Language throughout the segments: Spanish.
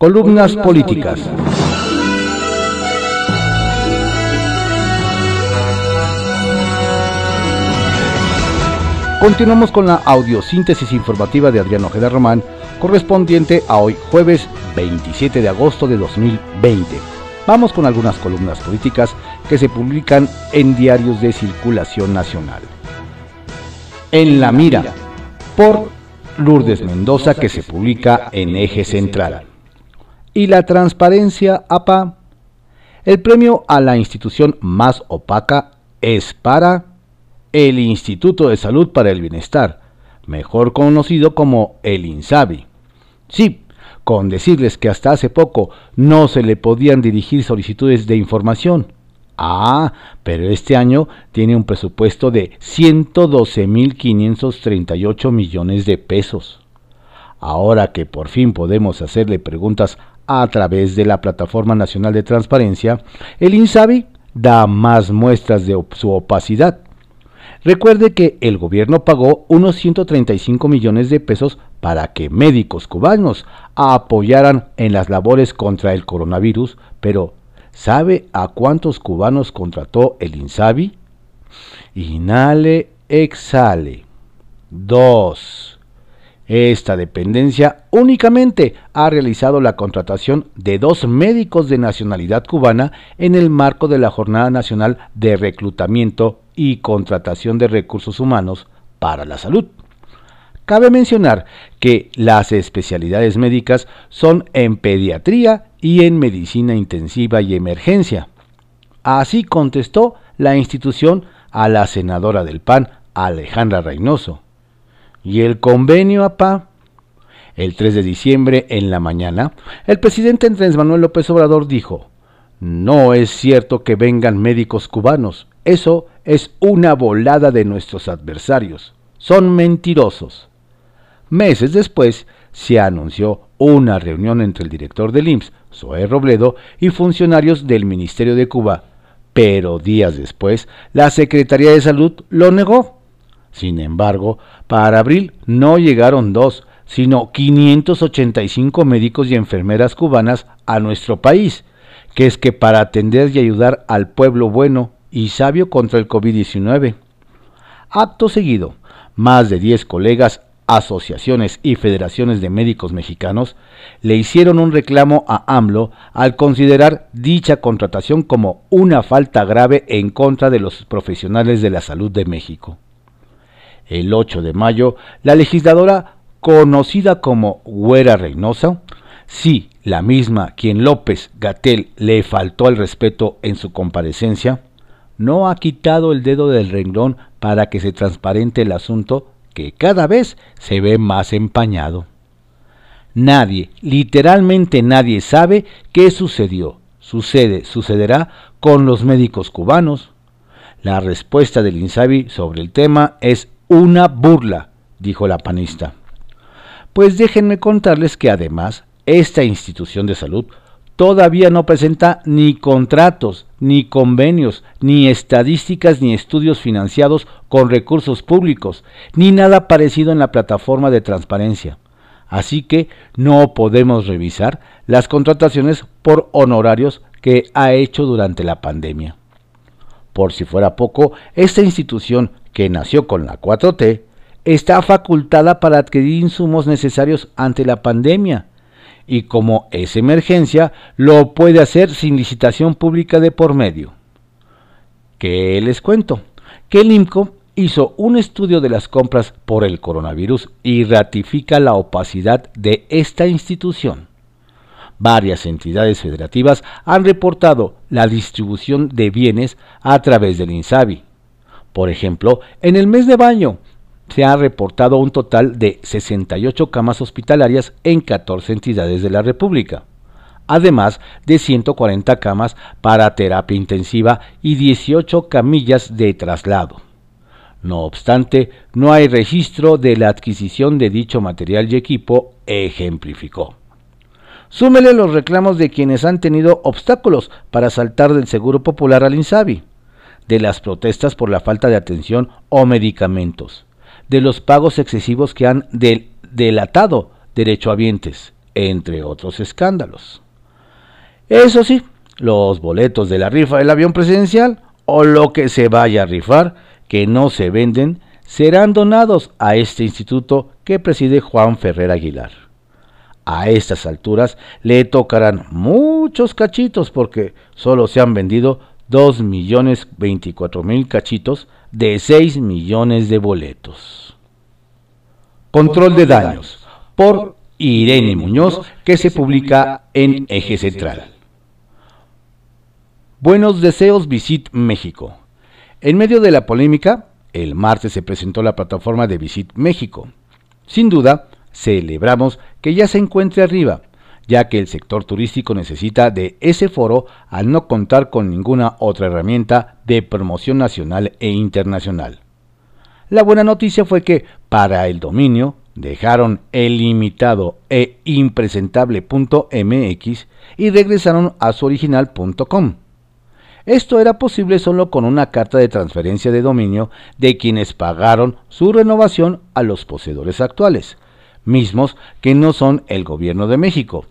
Columnas políticas. Continuamos con la audiosíntesis informativa de Adriano Ojeda Román, correspondiente a hoy jueves 27 de agosto de 2020. Vamos con algunas columnas políticas que se publican en diarios de circulación nacional. En la mira, por Lourdes Mendoza, que se publica en Eje Central. Y la transparencia APA. El premio a la institución más opaca es para el Instituto de Salud para el Bienestar, mejor conocido como el INSABI. Sí, con decirles que hasta hace poco no se le podían dirigir solicitudes de información. Ah, pero este año tiene un presupuesto de 112.538 millones de pesos. Ahora que por fin podemos hacerle preguntas a través de la Plataforma Nacional de Transparencia, el INSABI da más muestras de su opacidad Recuerde que el gobierno pagó unos 135 millones de pesos para que médicos cubanos apoyaran en las labores contra el coronavirus, pero ¿sabe a cuántos cubanos contrató el INSABI? Inhale, exhale. Dos. Esta dependencia únicamente ha realizado la contratación de dos médicos de nacionalidad cubana en el marco de la Jornada Nacional de Reclutamiento y contratación de recursos humanos para la salud. Cabe mencionar que las especialidades médicas son en pediatría y en medicina intensiva y emergencia. Así contestó la institución a la senadora del PAN, Alejandra Reynoso. ¿Y el convenio APA? El 3 de diciembre, en la mañana, el presidente Andrés Manuel López Obrador dijo, no es cierto que vengan médicos cubanos, eso es una volada de nuestros adversarios. Son mentirosos. Meses después se anunció una reunión entre el director del IMSS, Zoé Robledo, y funcionarios del Ministerio de Cuba, pero días después la Secretaría de Salud lo negó. Sin embargo, para abril no llegaron dos, sino 585 médicos y enfermeras cubanas a nuestro país, que es que para atender y ayudar al pueblo bueno y sabio contra el COVID-19. Acto seguido, más de 10 colegas, asociaciones y federaciones de médicos mexicanos le hicieron un reclamo a AMLO al considerar dicha contratación como una falta grave en contra de los profesionales de la salud de México. El 8 de mayo, la legisladora conocida como Güera Reynosa, sí, la misma quien López Gatel le faltó el respeto en su comparecencia, no ha quitado el dedo del renglón para que se transparente el asunto que cada vez se ve más empañado. Nadie, literalmente nadie sabe qué sucedió, sucede, sucederá con los médicos cubanos. La respuesta del INSABI sobre el tema es una burla, dijo la panista. Pues déjenme contarles que además esta institución de salud todavía no presenta ni contratos, ni convenios, ni estadísticas, ni estudios financiados con recursos públicos, ni nada parecido en la plataforma de transparencia. Así que no podemos revisar las contrataciones por honorarios que ha hecho durante la pandemia. Por si fuera poco, esta institución, que nació con la 4T, está facultada para adquirir insumos necesarios ante la pandemia, y como es emergencia, lo puede hacer sin licitación pública de por medio. ¿Qué les cuento? Que el IMCO hizo un estudio de las compras por el coronavirus y ratifica la opacidad de esta institución. Varias entidades federativas han reportado la distribución de bienes a través del INSABI. Por ejemplo, en el mes de baño, se ha reportado un total de 68 camas hospitalarias en 14 entidades de la República, además de 140 camas para terapia intensiva y 18 camillas de traslado. No obstante, no hay registro de la adquisición de dicho material y equipo, ejemplificó. Súmele los reclamos de quienes han tenido obstáculos para saltar del Seguro Popular al INSABI, de las protestas por la falta de atención o medicamentos, de los pagos excesivos que han delatado derechohabientes entre otros escándalos. Eso sí, los boletos de la rifa del avión presidencial o lo que se vaya a rifar que no se venden serán donados a este instituto que preside Juan Ferrer Aguilar. A estas alturas le tocarán muchos cachitos porque solo se han vendido 2 millones 24 mil cachitos de 6 millones de boletos. Control de daños por Irene Muñoz que se publica en Eje Central. Buenos deseos Visit México. En medio de la polémica, el martes se presentó la plataforma de Visit México. Sin duda, celebramos que ya se encuentre arriba, ya que el sector turístico necesita de ese foro al no contar con ninguna otra herramienta de promoción nacional e internacional. La buena noticia fue que, para el dominio, dejaron el limitado e impresentable.mx y regresaron a su original.com. Esto era posible solo con una carta de transferencia de dominio de quienes pagaron su renovación a los poseedores actuales, mismos que no son el gobierno de México,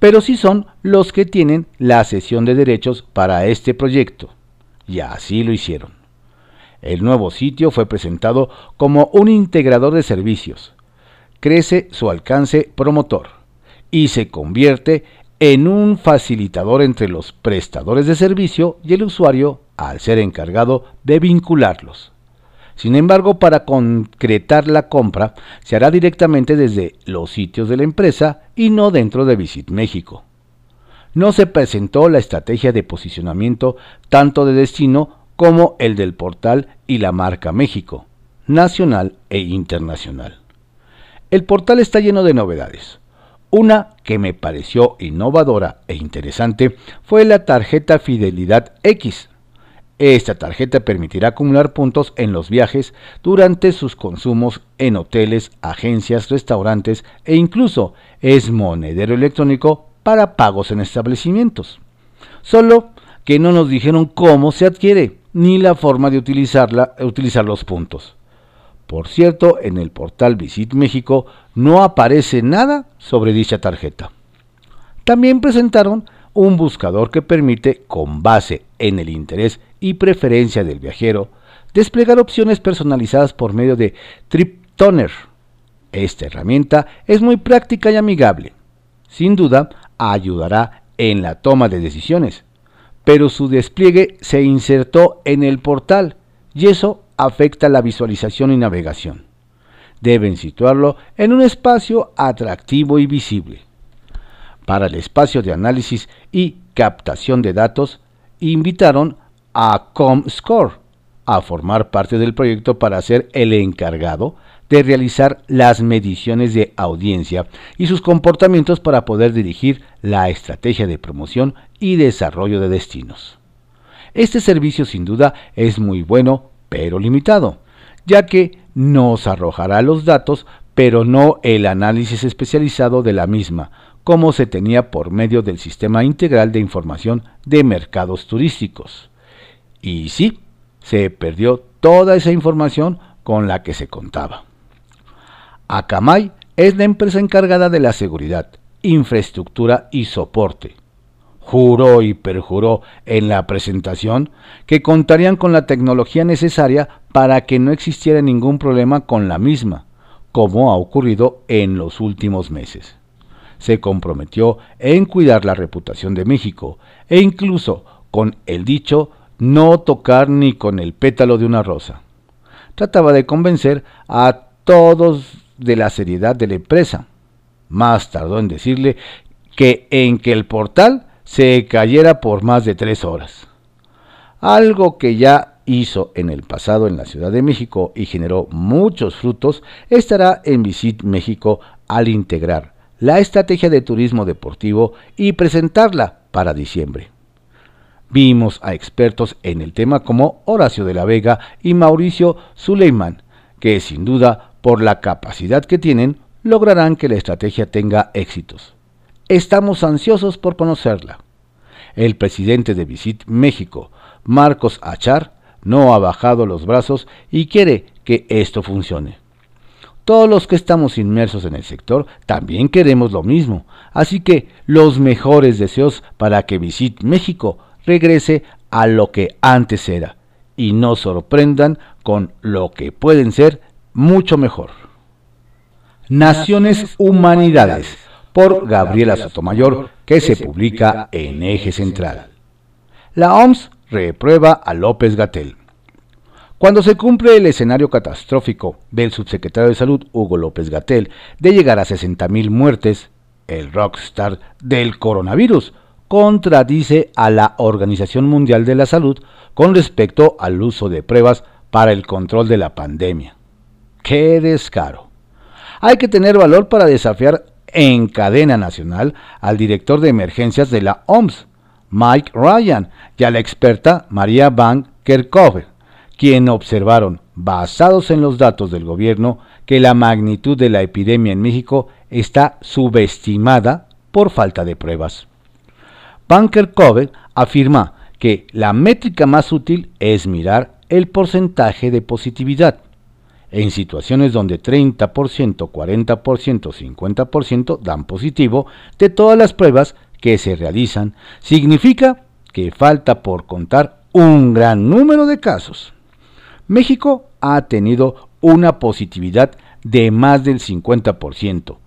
pero sí son los que tienen la cesión de derechos para este proyecto. Y así lo hicieron. El nuevo sitio fue presentado como un integrador de servicios. Crece su alcance promotor y se convierte en un facilitador entre los prestadores de servicio y el usuario al ser encargado de vincularlos. Sin embargo, para concretar la compra se hará directamente desde los sitios de la empresa y no dentro de Visit México. No se presentó la estrategia de posicionamiento tanto de destino como el del portal y la marca México, nacional e internacional. El portal está lleno de novedades una que me pareció innovadora e interesante fue la tarjeta Fidelidad X. Esta tarjeta permitirá acumular puntos en los viajes durante sus consumos en hoteles, agencias, restaurantes e incluso es monedero electrónico para pagos en establecimientos. Solo que no nos dijeron cómo se adquiere ni la forma de utilizarla, utilizar los puntos. Por cierto, en el portal Visit México no aparece nada sobre dicha tarjeta. También presentaron un buscador que permite, con base en el interés y preferencia del viajero, desplegar opciones personalizadas por medio de TripToner. Esta herramienta es muy práctica y amigable. Sin duda, ayudará en la toma de decisiones, pero su despliegue se insertó en el portal y eso afecta la visualización y navegación. Deben situarlo en un espacio atractivo y visible. Para el espacio de análisis y captación de datos, invitaron a ComScore a formar parte del proyecto para ser el encargado de realizar las mediciones de audiencia y sus comportamientos para poder dirigir la estrategia de promoción y desarrollo de destinos. Este servicio sin duda es muy bueno pero limitado, ya que nos arrojará los datos, pero no el análisis especializado de la misma, como se tenía por medio del Sistema Integral de Información de Mercados Turísticos. Y sí, se perdió toda esa información con la que se contaba. Akamai es la empresa encargada de la seguridad, infraestructura y soporte, juró y perjuró en la presentación que contarían con la tecnología necesaria para que no existiera ningún problema con la misma, como ha ocurrido en los últimos meses. Se comprometió en cuidar la reputación de México e incluso con el dicho no tocar ni con el pétalo de una rosa. Trataba de convencer a todos de la seriedad de la empresa. Más tardó en decirle que en que el portal se cayera por más de tres horas. Algo que ya hizo en el pasado en la Ciudad de México y generó muchos frutos, estará en Visit México al integrar la estrategia de turismo deportivo y presentarla para diciembre. Vimos a expertos en el tema como Horacio de la Vega y Mauricio Suleiman, que sin duda, por la capacidad que tienen, lograrán que la estrategia tenga éxitos. Estamos ansiosos por conocerla. El presidente de Visit México, Marcos Achar, no ha bajado los brazos y quiere que esto funcione. Todos los que estamos inmersos en el sector también queremos lo mismo, así que los mejores deseos para que Visit México regrese a lo que antes era y no sorprendan con lo que pueden ser mucho mejor. Naciones Humanidades por Gabriela Sotomayor que se publica en Eje Central. La OMS reprueba a López Gatel. Cuando se cumple el escenario catastrófico del subsecretario de Salud Hugo López Gatel de llegar a 60.000 muertes, el rockstar del coronavirus contradice a la Organización Mundial de la Salud con respecto al uso de pruebas para el control de la pandemia. ¡Qué descaro! Hay que tener valor para desafiar en cadena nacional al director de emergencias de la OMS, Mike Ryan, y a la experta María Van Kerkhove quien observaron, basados en los datos del gobierno, que la magnitud de la epidemia en México está subestimada por falta de pruebas. Bunker Cove afirma que la métrica más útil es mirar el porcentaje de positividad. En situaciones donde 30%, 40%, 50% dan positivo de todas las pruebas que se realizan, significa que falta por contar un gran número de casos. México ha tenido una positividad de más del 50%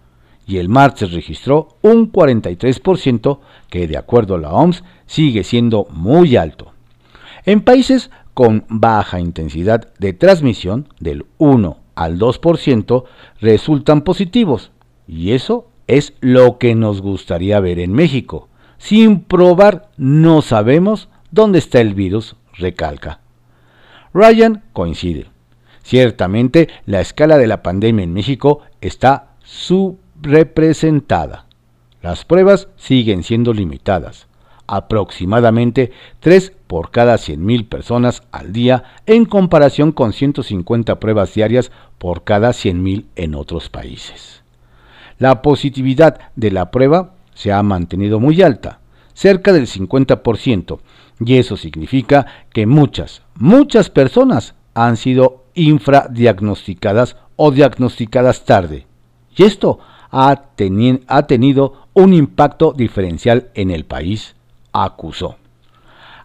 y el martes registró un 43% que de acuerdo a la OMS sigue siendo muy alto. En países con baja intensidad de transmisión del 1 al 2% resultan positivos y eso es lo que nos gustaría ver en México. Sin probar no sabemos dónde está el virus, recalca. Ryan coincide. Ciertamente, la escala de la pandemia en México está subrepresentada. Las pruebas siguen siendo limitadas, aproximadamente 3 por cada 100.000 personas al día en comparación con 150 pruebas diarias por cada 100.000 en otros países. La positividad de la prueba se ha mantenido muy alta, cerca del 50%, y eso significa que muchas, muchas personas han sido infradiagnosticadas o diagnosticadas tarde. Y esto ha, tenido un impacto diferencial en el país, acusó.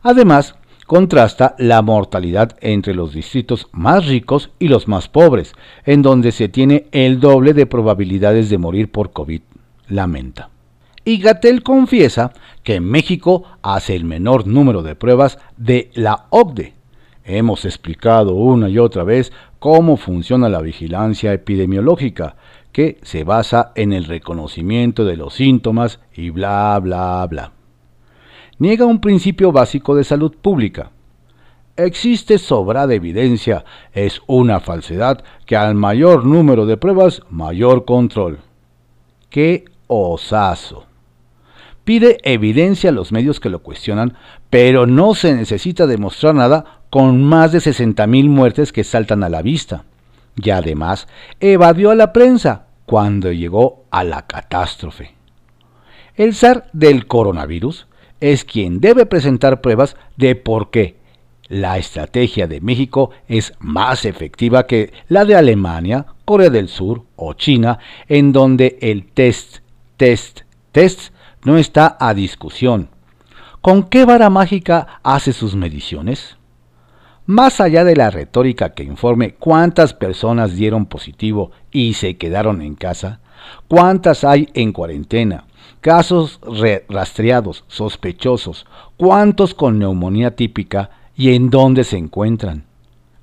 Además, contrasta la mortalidad entre los distritos más ricos y los más pobres, en donde se tiene el doble de probabilidades de morir por COVID, lamenta y Gatel confiesa que México hace el menor número de pruebas de la OCDE. Hemos explicado una y otra vez cómo funciona la vigilancia epidemiológica, que se basa en el reconocimiento de los síntomas y bla, bla, bla. Niega un principio básico de salud pública. Existe sobrada evidencia, es una falsedad que al mayor número de pruebas, mayor control. ¡Qué osazo! Pide evidencia a los medios que lo cuestionan, pero no se necesita demostrar nada con más de 60.000 muertes que saltan a la vista. Y además, evadió a la prensa cuando llegó a la catástrofe. El zar del coronavirus es quien debe presentar pruebas de por qué la estrategia de México es más efectiva que la de Alemania, Corea del Sur o China, en donde el test, test, test no está a discusión. ¿Con qué vara mágica hace sus mediciones? Más allá de la retórica que informe cuántas personas dieron positivo y se quedaron en casa, cuántas hay en cuarentena, casos rastreados, sospechosos, cuántos con neumonía típica y en dónde se encuentran.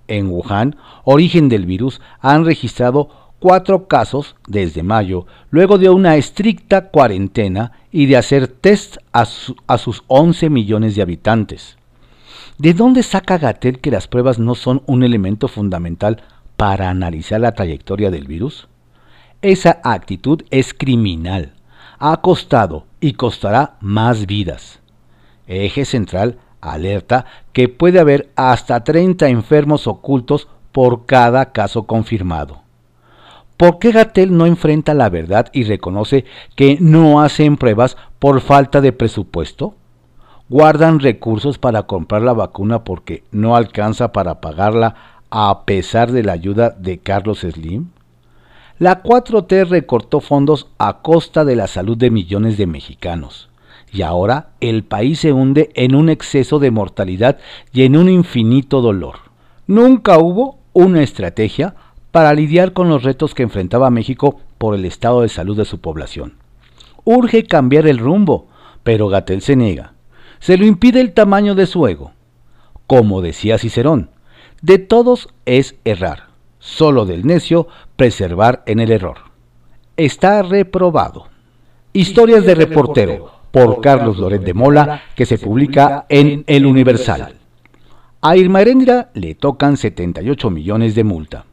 En Wuhan, origen del virus, han registrado cuatro casos desde mayo, luego de una estricta cuarentena y de hacer test a, sus 11 millones de habitantes. ¿De dónde saca Gatel que las pruebas no son un elemento fundamental para analizar la trayectoria del virus? Esa actitud es criminal. Ha costado y costará más vidas. Eje Central alerta que puede haber hasta 30 enfermos ocultos por cada caso confirmado. ¿Por qué Gatel no enfrenta la verdad y reconoce que no hacen pruebas por falta de presupuesto? ¿Guardan recursos para comprar la vacuna porque no alcanza para pagarla a pesar de la ayuda de Carlos Slim? La 4T recortó fondos a costa de la salud de millones de mexicanos. Y ahora el país se hunde en un exceso de mortalidad y en un infinito dolor. Nunca hubo una estrategia para lidiar con los retos que enfrentaba México por el estado de salud de su población. Urge cambiar el rumbo, pero Gatel se niega. Se lo impide el tamaño de su ego. Como decía Cicerón, de todos es errar, solo del necio preservar en el error. Está reprobado. Historias de reportero por Carlos Loret de Mola que se publica en El Universal. A Irma Heréndira le tocan 78 millones de multa.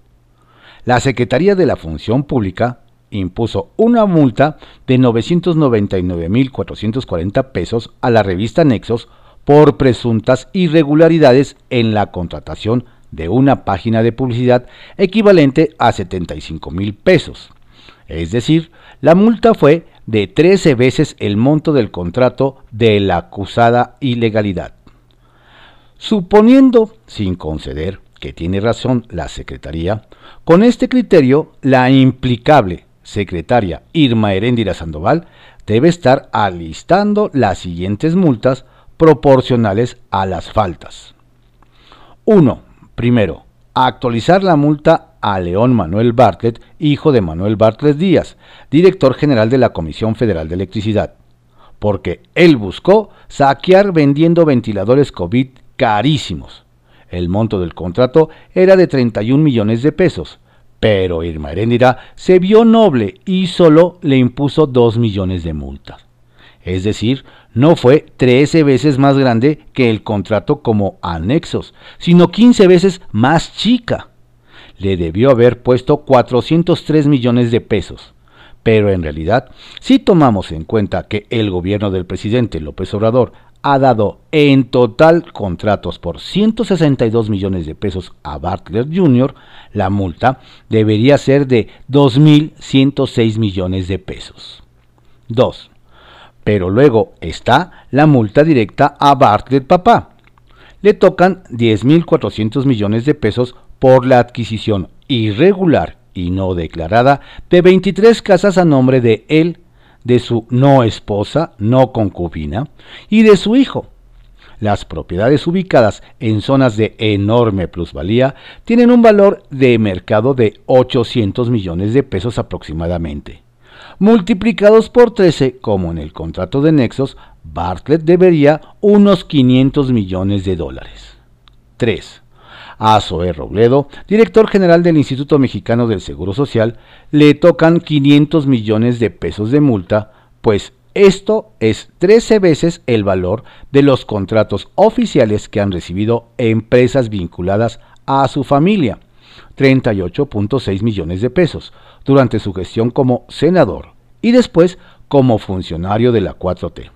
La Secretaría de la Función Pública impuso una multa de 999.440 pesos a la revista Nexos por presuntas irregularidades en la contratación de una página de publicidad equivalente a 75 mil pesos. Es decir, la multa fue de 13 veces el monto del contrato de la acusada ilegalidad. Suponiendo, sin conceder, que tiene razón la Secretaría, con este criterio, la implicable secretaria Irma Heréndira Sandoval debe estar alistando las siguientes multas proporcionales a las faltas. 1. Primero, actualizar la multa a León Manuel Bartlett, hijo de Manuel Bartlett Díaz, director general de la Comisión Federal de Electricidad, porque él buscó saquear vendiendo ventiladores COVID carísimos. El monto del contrato era de 31 millones de pesos, pero Irma Heréndira se vio noble y solo le impuso 2 millones de multas. Es decir, no fue 13 veces más grande que el contrato como anexos, sino 15 veces más chica. Le debió haber puesto 403 millones de pesos. Pero en realidad, si tomamos en cuenta que el gobierno del presidente López Obrador ha dado en total contratos por 162 millones de pesos a Bartlett Jr., la multa debería ser de 2.106 millones de pesos. 2. Pero luego está la multa directa a Bartlett Papá. Le tocan 10.400 millones de pesos por la adquisición irregular y no declarada de 23 casas a nombre de él de su no esposa, no concubina, y de su hijo. Las propiedades ubicadas en zonas de enorme plusvalía tienen un valor de mercado de 800 millones de pesos aproximadamente. Multiplicados por 13, como en el contrato de Nexos, Bartlett debería unos 500 millones de dólares. 3 a Zoé Robledo, director general del Instituto Mexicano del Seguro Social, le tocan 500 millones de pesos de multa, pues esto es 13 veces el valor de los contratos oficiales que han recibido empresas vinculadas a su familia, 38.6 millones de pesos, durante su gestión como senador y después como funcionario de la 4T.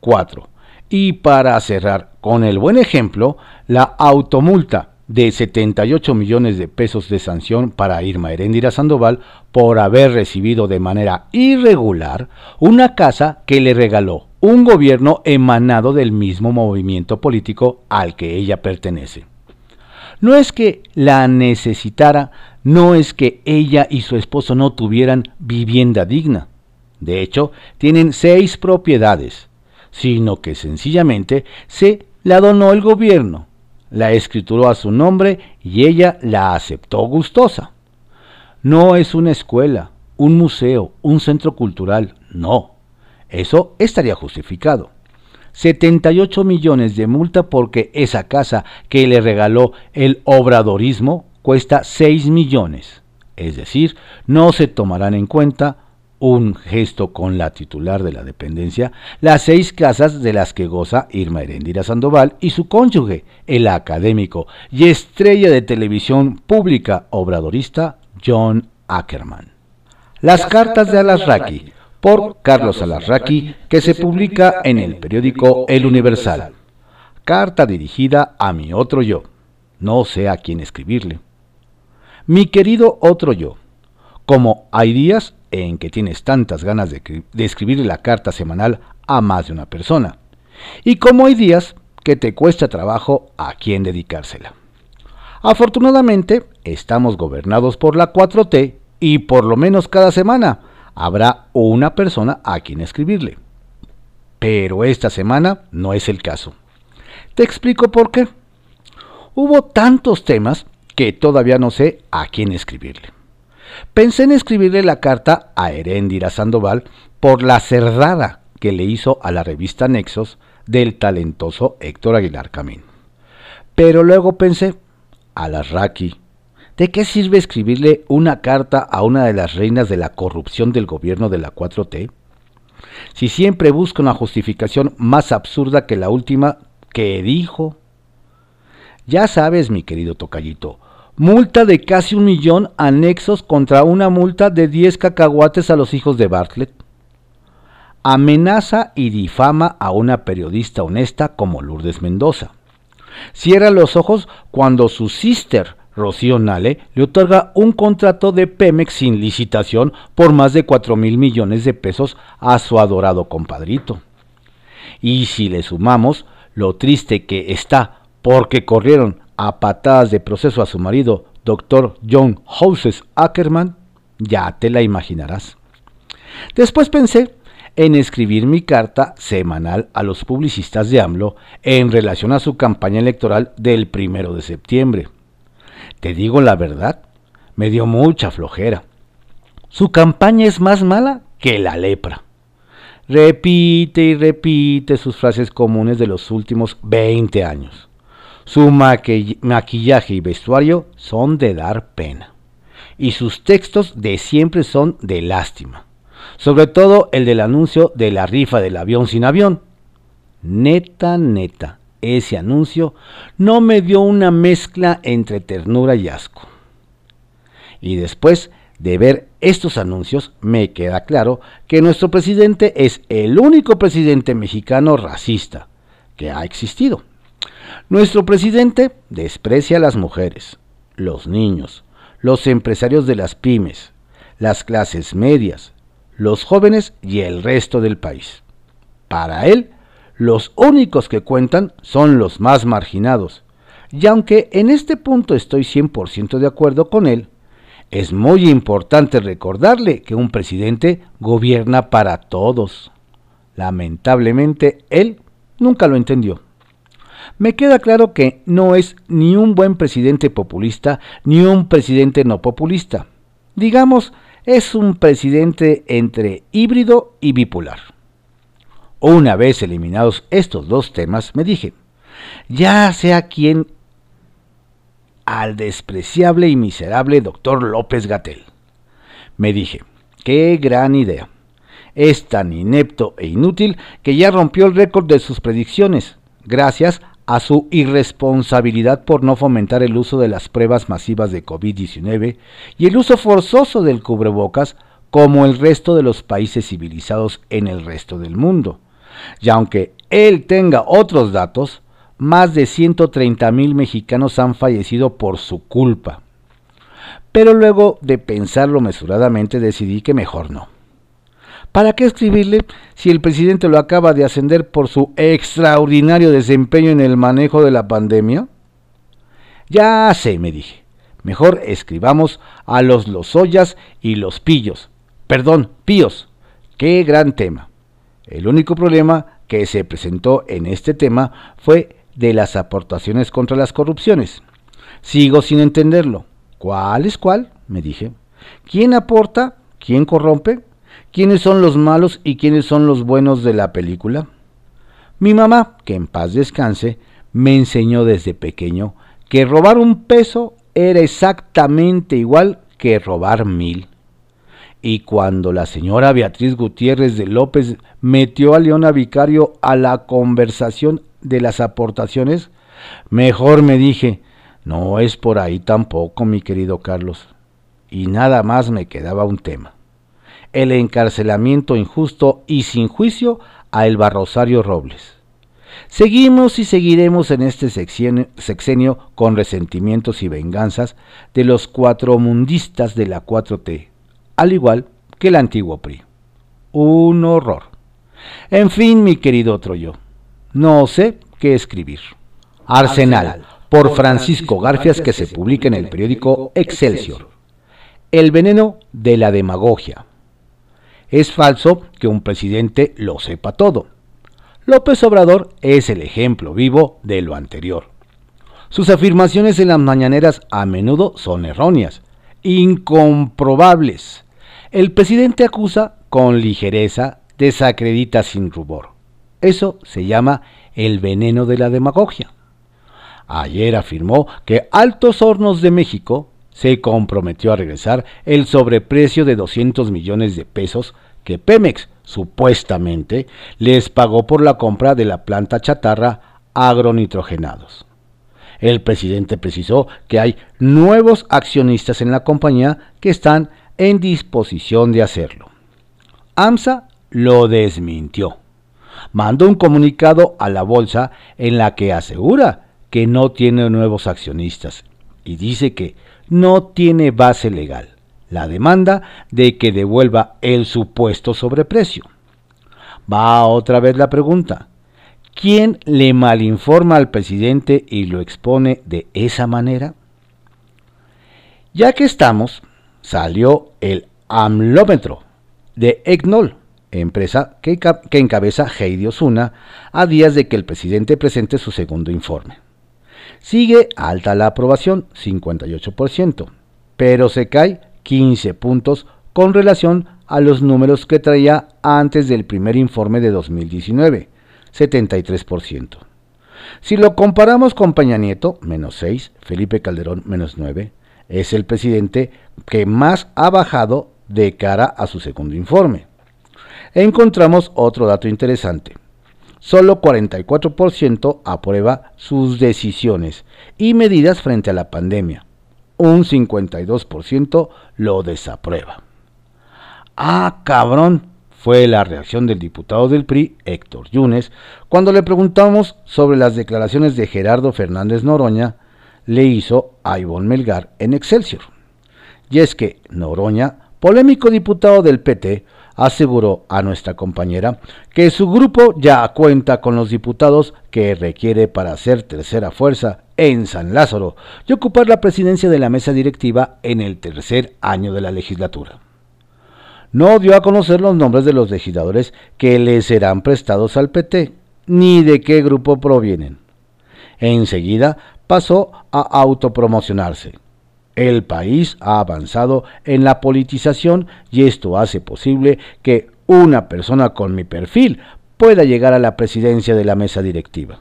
4. Y para cerrar con el buen ejemplo, la automulta de 78 millones de pesos de sanción para Irma Heréndira Sandoval por haber recibido de manera irregular una casa que le regaló un gobierno emanado del mismo movimiento político al que ella pertenece. No es que la necesitara, no es que ella y su esposo no tuvieran vivienda digna. De hecho, tienen seis propiedades, sino que sencillamente se la donó el gobierno, la escrituró a su nombre y ella la aceptó gustosa. No es una escuela, un museo, un centro cultural, no. Eso estaría justificado. 78 millones de multa porque esa casa que le regaló el obradorismo cuesta 6 millones. Es decir, no se tomarán en cuenta un gesto con la titular de la dependencia, las seis casas de las que goza Irma Herendira Sandoval y su cónyuge, el académico y estrella de televisión pública obradorista John Ackerman. Las cartas de Alasraqui, por Carlos Alasraqui, que se publica en el periódico El Universal. Carta dirigida a mi otro yo. No sé a quién escribirle. Mi querido otro yo, como hay días en que tienes tantas ganas de, escribir la carta semanal a más de una persona. Y como hay días que te cuesta trabajo a quién dedicársela. Afortunadamente, estamos gobernados por la 4T y por lo menos cada semana habrá una persona a quien escribirle. Pero esta semana no es el caso. Te explico por qué. Hubo tantos temas que todavía no sé a quién escribirle. Pensé en escribirle la carta a Heréndira Sandoval por la cerrada que le hizo a la revista Nexos del talentoso Héctor Aguilar Camín. Pero luego pensé, a la Raki, ¿de qué sirve escribirle una carta a una de las reinas de la corrupción del gobierno de la 4T? Si siempre busca una justificación más absurda que la última que dijo. Ya sabes, mi querido tocallito, multa de casi un millón anexos contra una multa de 10 cacahuates a los hijos de Bartlett. Amenaza y difama a una periodista honesta como Lourdes Mendoza. Cierra los ojos cuando su sister Rocío Nale le otorga un contrato de Pemex sin licitación por más de 4 mil millones de pesos a su adorado compadrito. Y si le sumamos lo triste que está porque corrieron a patadas de proceso a su marido, doctor John Houses Ackerman, ya te la imaginarás. Después pensé en escribir mi carta semanal a los publicistas de AMLO en relación a su campaña electoral del primero de septiembre. Te digo la verdad, me dio mucha flojera. Su campaña es más mala que la lepra. Repite y repite sus frases comunes de los últimos 20 años. Su maquillaje y vestuario son de dar pena. Y sus textos de siempre son de lástima. Sobre todo el del anuncio de la rifa del avión sin avión. Neta, neta, ese anuncio no me dio una mezcla entre ternura y asco. Y después de ver estos anuncios, me queda claro que nuestro presidente es el único presidente mexicano racista que ha existido. Nuestro presidente desprecia a las mujeres, los niños, los empresarios de las pymes, las clases medias, los jóvenes y el resto del país. Para él, los únicos que cuentan son los más marginados. Y aunque en este punto estoy 100% de acuerdo con él, es muy importante recordarle que un presidente gobierna para todos. Lamentablemente, él nunca lo entendió. Me queda claro que no es ni un buen presidente populista ni un presidente no populista. Digamos, es un presidente entre híbrido y bipolar. Una vez eliminados estos dos temas, me dije, ya sea quien al despreciable y miserable doctor López Gatel. Me dije, qué gran idea. Es tan inepto e inútil que ya rompió el récord de sus predicciones, gracias a su irresponsabilidad por no fomentar el uso de las pruebas masivas de COVID-19 y el uso forzoso del cubrebocas como el resto de los países civilizados en el resto del mundo. Y aunque él tenga otros datos, más de 130 mil mexicanos han fallecido por su culpa. Pero luego de pensarlo mesuradamente decidí que mejor no. ¿Para qué escribirle si el presidente lo acaba de ascender por su extraordinario desempeño en el manejo de la pandemia? Ya sé, me dije. Mejor escribamos a los Lozoyas y los Pillos. Perdón, Píos. Qué gran tema. El único problema que se presentó en este tema fue de las aportaciones contra las corrupciones. Sigo sin entenderlo. ¿Cuál es cuál? me dije. ¿Quién aporta? ¿Quién corrompe? ¿Quiénes son los malos y quiénes son los buenos de la película? Mi mamá, que en paz descanse, me enseñó desde pequeño que robar un peso era exactamente igual que robar mil. Y cuando la señora Beatriz Gutiérrez de López metió a Leona Vicario a la conversación de las aportaciones, mejor me dije, no es por ahí tampoco, mi querido Carlos. Y nada más me quedaba un tema. El encarcelamiento injusto y sin juicio a Elba Rosario Robles. Seguimos y seguiremos en este sexenio, sexenio, con resentimientos y venganzas de los cuatro mundistas de la 4T, al igual que el antiguo PRI. Un horror. En fin, mi querido Troyo, no sé qué escribir. Arsenal, por Francisco Garfias, que se publica en el periódico Excelsior. el veneno de la demagogia. Es falso que un presidente lo sepa todo. López Obrador es el ejemplo vivo de lo anterior. Sus afirmaciones en las mañaneras a menudo son erróneas, incomprobables. El presidente acusa con ligereza, desacredita sin rubor. Eso se llama el veneno de la demagogia. Ayer afirmó que Altos Hornos de México se comprometió a regresar el sobreprecio de 200 millones de pesos que Pemex supuestamente les pagó por la compra de la planta chatarra agronitrogenados. El presidente precisó que hay nuevos accionistas en la compañía que están en disposición de hacerlo. AMSA lo desmintió. Mandó un comunicado a la bolsa en la que asegura que no tiene nuevos accionistas y dice que no tiene base legal la demanda de que devuelva el supuesto sobreprecio. Va otra vez la pregunta. ¿Quién le malinforma al presidente y lo expone de esa manera? Ya que estamos, salió el AMLómetro de EGNOL, empresa que, encabeza Heidi Osuna, a días de que el presidente presente su segundo informe. Sigue alta la aprobación, 58%, pero se cae 15 puntos con relación a los números que traía antes del primer informe de 2019, 73%. Si lo comparamos con Peña Nieto, menos 6, Felipe Calderón, menos 9, es el presidente que más ha bajado de cara a su segundo informe. Encontramos otro dato interesante. Solo 44% aprueba sus decisiones y medidas frente a la pandemia, un 52% lo desaprueba. Ah, cabrón, fue la reacción del diputado del PRI, Héctor Yunes, cuando le preguntamos sobre las declaraciones de Gerardo Fernández Noroña, le hizo a Ivonne Melgar en Excelsior. Y es que Noroña, polémico diputado del PT, aseguró a nuestra compañera que su grupo ya cuenta con los diputados que requiere para ser tercera fuerza en San Lázaro y ocupar la presidencia de la mesa directiva en el tercer año de la legislatura. No dio a conocer los nombres de los legisladores que le serán prestados al PT, ni de qué grupo provienen. Enseguida pasó a autopromocionarse. El país ha avanzado en la politización y esto hace posible que una persona con mi perfil pueda llegar a la presidencia de la mesa directiva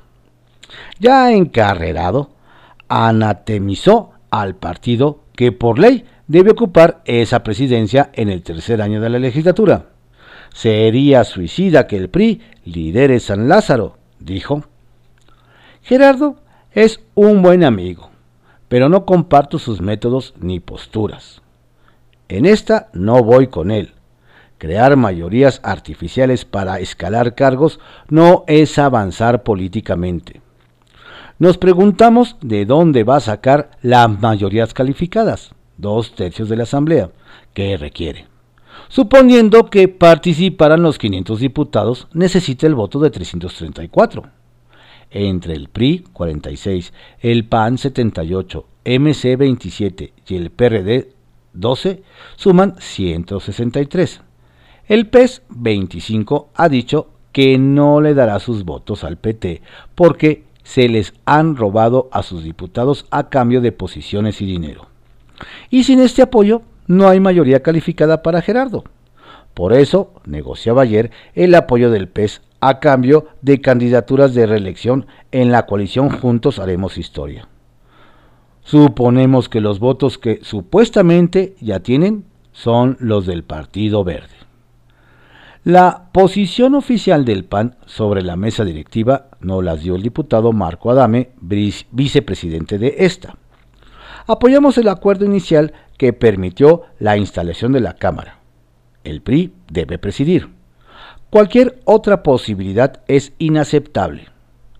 ya encarrerado, anatemizó al partido que por ley debe ocupar esa presidencia en el tercer año de la legislatura. Sería suicida que el PRI lidere San Lázaro, dijo. Gerardo es un buen amigo, pero no comparto sus métodos ni posturas. En esta no voy con él. Crear mayorías artificiales para escalar cargos no es avanzar políticamente. Nos preguntamos de dónde va a sacar las mayorías calificadas, dos tercios de la Asamblea, que requiere. Suponiendo que participaran los 500 diputados, necesita el voto de 334. Entre el PRI 46, el PAN 78, MC 27 y el PRD 12 suman 163. El PES 25 ha dicho que no le dará sus votos al PT porque se les han robado a sus diputados a cambio de posiciones y dinero. Y sin este apoyo no hay mayoría calificada para Gerardo. Por eso negociaba ayer el apoyo del PES a cambio de candidaturas de reelección en la coalición Juntos Haremos Historia. Suponemos que los votos que supuestamente ya tienen son los del Partido Verde. La posición oficial del PAN sobre la mesa directiva no las dio el diputado Marco Adame, vicepresidente de esta. Apoyamos el acuerdo inicial que permitió la instalación de la Cámara. El PRI debe presidir. Cualquier otra posibilidad es inaceptable.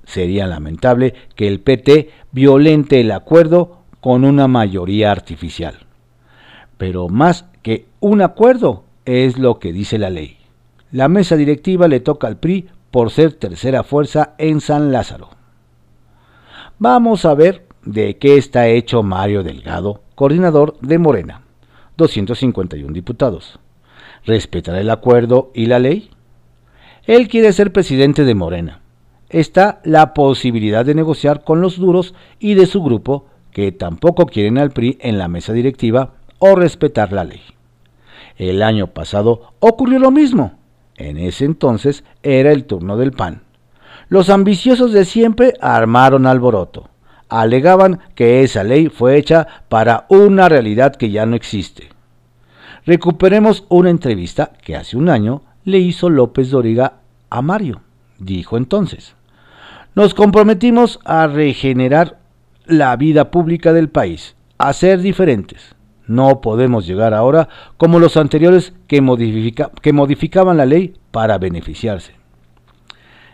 Sería lamentable que el PT violente el acuerdo con una mayoría artificial. Pero más que un acuerdo es lo que dice la ley. La mesa directiva le toca al PRI por ser tercera fuerza en San Lázaro. Vamos a ver de qué está hecho Mario Delgado, coordinador de Morena. 251 diputados. ¿Respetará el acuerdo y la ley? Él quiere ser presidente de Morena. Está la posibilidad de negociar con los duros y de su grupo, que tampoco quieren al PRI en la mesa directiva o respetar la ley. El año pasado ocurrió lo mismo. En ese entonces era el turno del PAN. Los ambiciosos de siempre armaron alboroto. Alegaban que esa ley fue hecha para una realidad que ya no existe. Recuperemos una entrevista que hace un año le hizo López Doriga a Mario. Dijo entonces, nos comprometimos a regenerar la vida pública del país, a ser diferentes. No podemos llegar ahora como los anteriores que, que modificaban la ley para beneficiarse.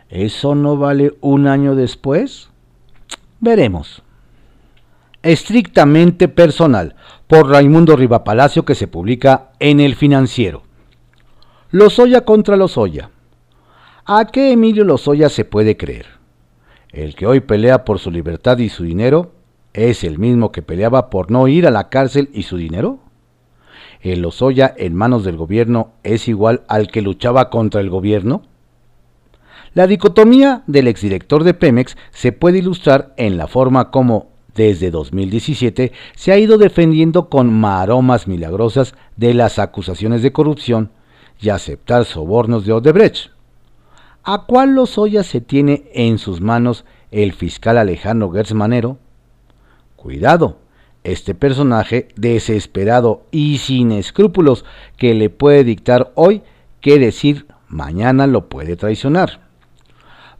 ¿Eso no vale un año después? Veremos. Estrictamente personal, por Raimundo Rivapalacio que se publica en El Financiero. Lozoya contra Lozoya. ¿A qué Emilio Lozoya se puede creer? El que hoy pelea por su libertad y su dinero es el mismo que peleaba por no ir a la cárcel y su dinero. ¿El Lozoya en manos del gobierno es igual al que luchaba contra el gobierno? La dicotomía del exdirector de Pemex se puede ilustrar en la forma como, desde 2017, se ha ido defendiendo con maromas milagrosas de las acusaciones de corrupción y aceptar sobornos de Odebrecht. ¿A cuál Lozoya se tiene en sus manos el fiscal Alejandro Gertz Manero? Cuidado, este personaje desesperado y sin escrúpulos que le puede dictar hoy qué decir mañana lo puede traicionar.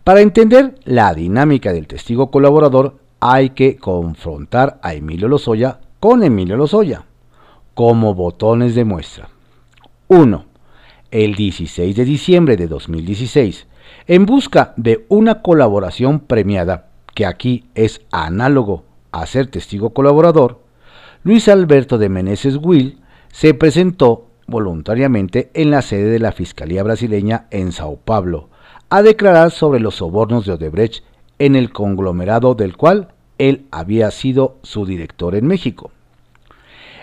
Para entender la dinámica del testigo colaborador hay que confrontar a Emilio Lozoya con Emilio Lozoya, como botones de muestra. 1. El 16 de diciembre de 2016, en busca de una colaboración premiada, que aquí es análogo a ser testigo colaborador, Luis Alberto de Meneses Will se presentó voluntariamente en la sede de la Fiscalía brasileña en Sao Paulo a declarar sobre los sobornos de Odebrecht en el conglomerado del cual él había sido su director en México.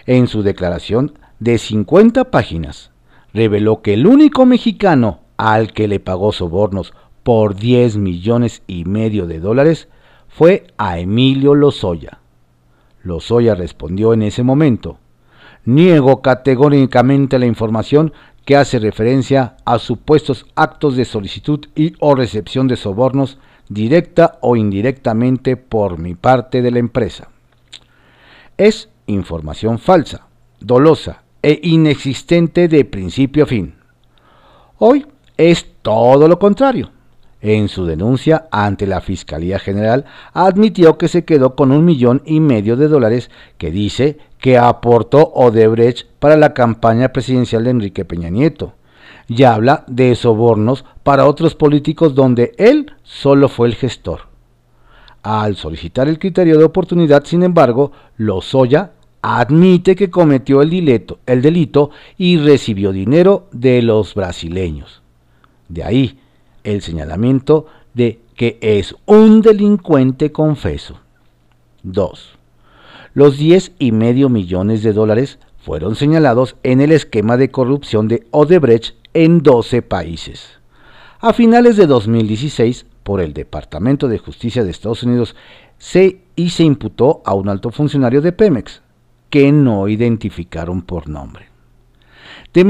En su declaración de 50 páginas, reveló que el único mexicano al que le pagó sobornos por 10 millones y medio de dólares fue a Emilio Lozoya. Lozoya respondió en ese momento, niego categóricamente la información que hace referencia a supuestos actos de solicitud y o recepción de sobornos directa o indirectamente por mi parte de la empresa. Es información falsa, dolosa e inexistente de principio a fin. Hoy es todo lo contrario. En su denuncia ante la Fiscalía General admitió que se quedó con un millón y medio de dólares que dice que aportó Odebrecht para la campaña presidencial de Enrique Peña Nieto y habla de sobornos para otros políticos donde él solo fue el gestor. Al solicitar el criterio de oportunidad, sin embargo, Lozoya admite que cometió el delito, el delito y recibió dinero de los brasileños. De ahí el señalamiento de que es un delincuente confeso. 2. Los 10 y medio millones de dólares fueron señalados en el esquema de corrupción de Odebrecht en 12 países. A finales de 2016, por el Departamento de Justicia de Estados Unidos, se y se imputó a un alto funcionario de Pemex, que no identificaron por nombre. De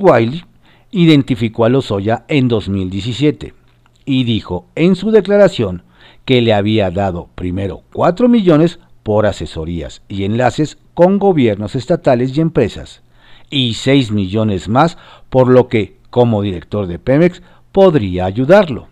Wiley identificó a Lozoya en 2017 y dijo en su declaración que le había dado primero 4 millones por asesorías y enlaces con gobiernos estatales y empresas, y 6 millones más por lo que, como director de Pemex, podría ayudarlo.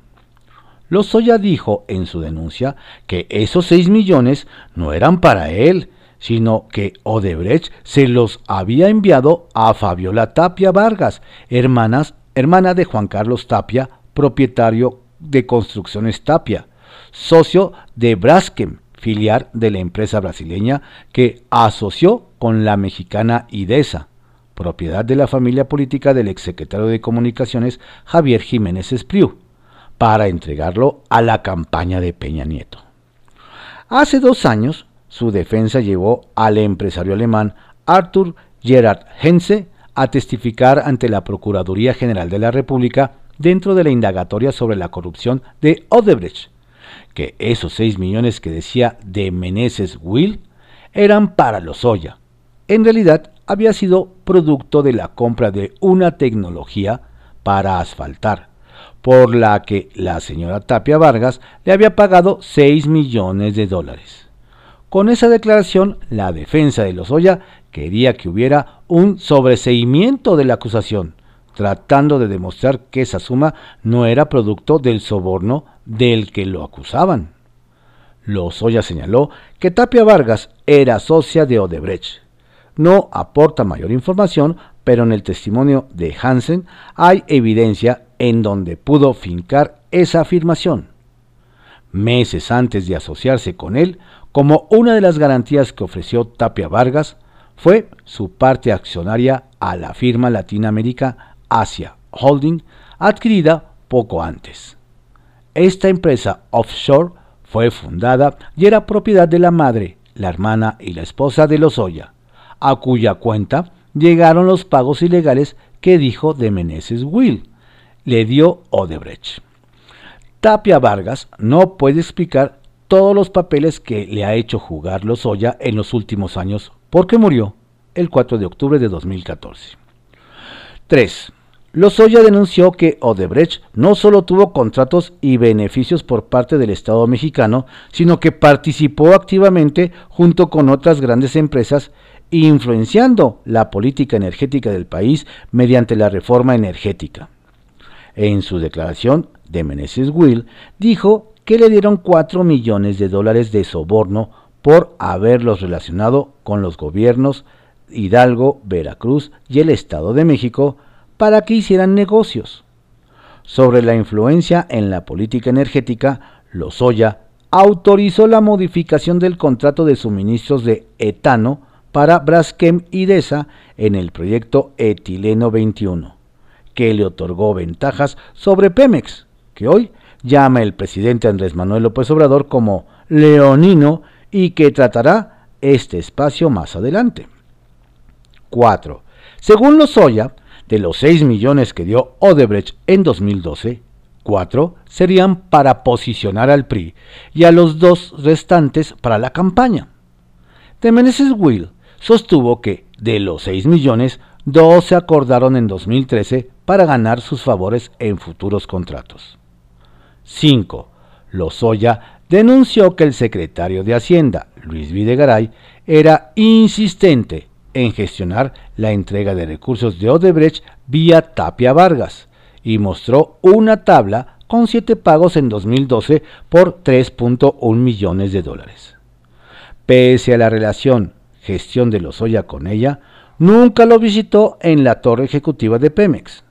Lozoya dijo en su denuncia que esos 6 millones no eran para él, sino que Odebrecht se los había enviado a Fabiola Tapia Vargas, hermanas, hermana de Juan Carlos Tapia, propietario de Construcciones Tapia, socio de Braskem, filial de la empresa brasileña que asoció con la mexicana IDESA, propiedad de la familia política del exsecretario de Comunicaciones Javier Jiménez Espriu, para entregarlo a la campaña de Peña Nieto. Hace dos años, su defensa llevó al empresario alemán Arthur Gerard Hense a testificar ante la Procuraduría General de la República dentro de la indagatoria sobre la corrupción de Odebrecht, que esos 6 millones que decía de Meneses Will eran para los Lozoya. En realidad había sido producto de la compra de una tecnología para asfaltar, por la que la señora Tapia Vargas le había pagado 6 millones de dólares. Con esa declaración, la defensa de Lozoya quería que hubiera un sobreseimiento de la acusación, tratando de demostrar que esa suma no era producto del soborno del que lo acusaban. Lozoya señaló que Tapia Vargas era socia de Odebrecht. No aporta mayor información, pero en el testimonio de Hansen hay evidencia en donde pudo fincar esa afirmación. Meses antes de asociarse con él, como una de las garantías que ofreció Tapia Vargas, fue su parte accionaria a la firma latinoamérica Asia Holding, adquirida poco antes. Esta empresa offshore fue fundada y era propiedad de la madre, la hermana y la esposa de Lozoya, a cuya cuenta llegaron los pagos ilegales que dijo de Meneses Will. Le dio Odebrecht. Tapia Vargas no puede explicar todos los papeles que le ha hecho jugar Lozoya en los últimos años porque murió el 4 de octubre de 2014. 3. Lozoya denunció que Odebrecht no solo tuvo contratos y beneficios por parte del Estado mexicano, sino que participó activamente junto con otras grandes empresas influenciando la política energética del país mediante la reforma energética. En su declaración, de Meneses Will dijo que le dieron 4 millones de dólares de soborno por haberlos relacionado con los gobiernos Hidalgo, Veracruz y el Estado de México para que hicieran negocios. Sobre la influencia en la política energética, Lozoya autorizó la modificación del contrato de suministros de etano para Braskem Idesa en el proyecto Etileno 21, que le otorgó ventajas sobre Pemex, que hoy llama el presidente Andrés Manuel López Obrador como leonino y que tratará este espacio más adelante. 4. Según Lozoya, de los 6 millones que dio Odebrecht en 2012, 4 serían para posicionar al PRI y a los dos restantes para la campaña. De Meneses Will sostuvo que de los 6 millones, 2 se acordaron en 2013 para ganar sus favores en futuros contratos. 5. Lozoya denunció que el secretario de Hacienda, Luis Videgaray, era insistente en gestionar la entrega de recursos de Odebrecht vía Tapia Vargas y mostró una tabla con siete pagos en 2012 por 3.1 millones de dólares. Pese a la relación gestión de Lozoya con ella, nunca lo visitó en la torre ejecutiva de Pemex.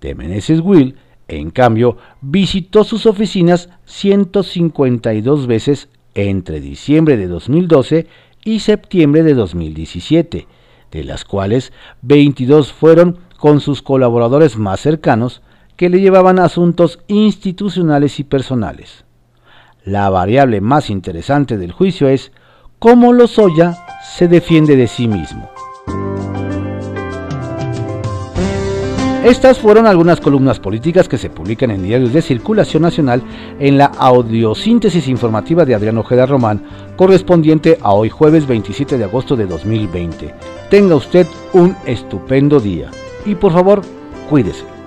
De Meneses Will, en cambio, visitó sus oficinas 152 veces entre diciembre de 2012 y septiembre de 2017, de las cuales 22 fueron con sus colaboradores más cercanos que le llevaban asuntos institucionales y personales. La variable más interesante del juicio es cómo Lozoya se defiende de sí mismo. Estas fueron algunas columnas políticas que se publican en diarios de circulación nacional en la audiosíntesis informativa de Adrián Ojeda Román, correspondiente a hoy jueves 27 de agosto de 2020. Tenga usted un estupendo día y por favor, cuídese.